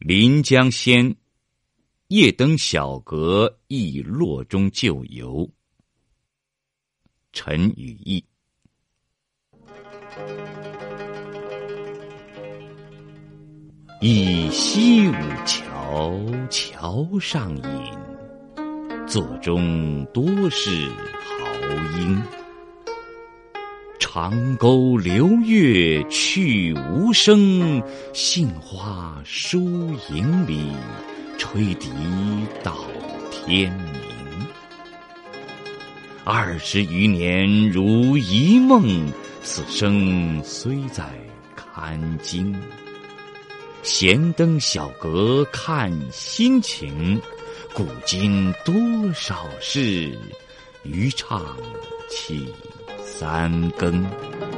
临江仙，夜登小阁忆洛中旧游。陈与义。忆西武桥，桥上饮，座中多是豪英。长沟流月去无声，杏花疏影里，吹笛到天明。二十余年如一梦，此生虽在看经。闲登小阁看心情，古今多少事，渔唱起。三更。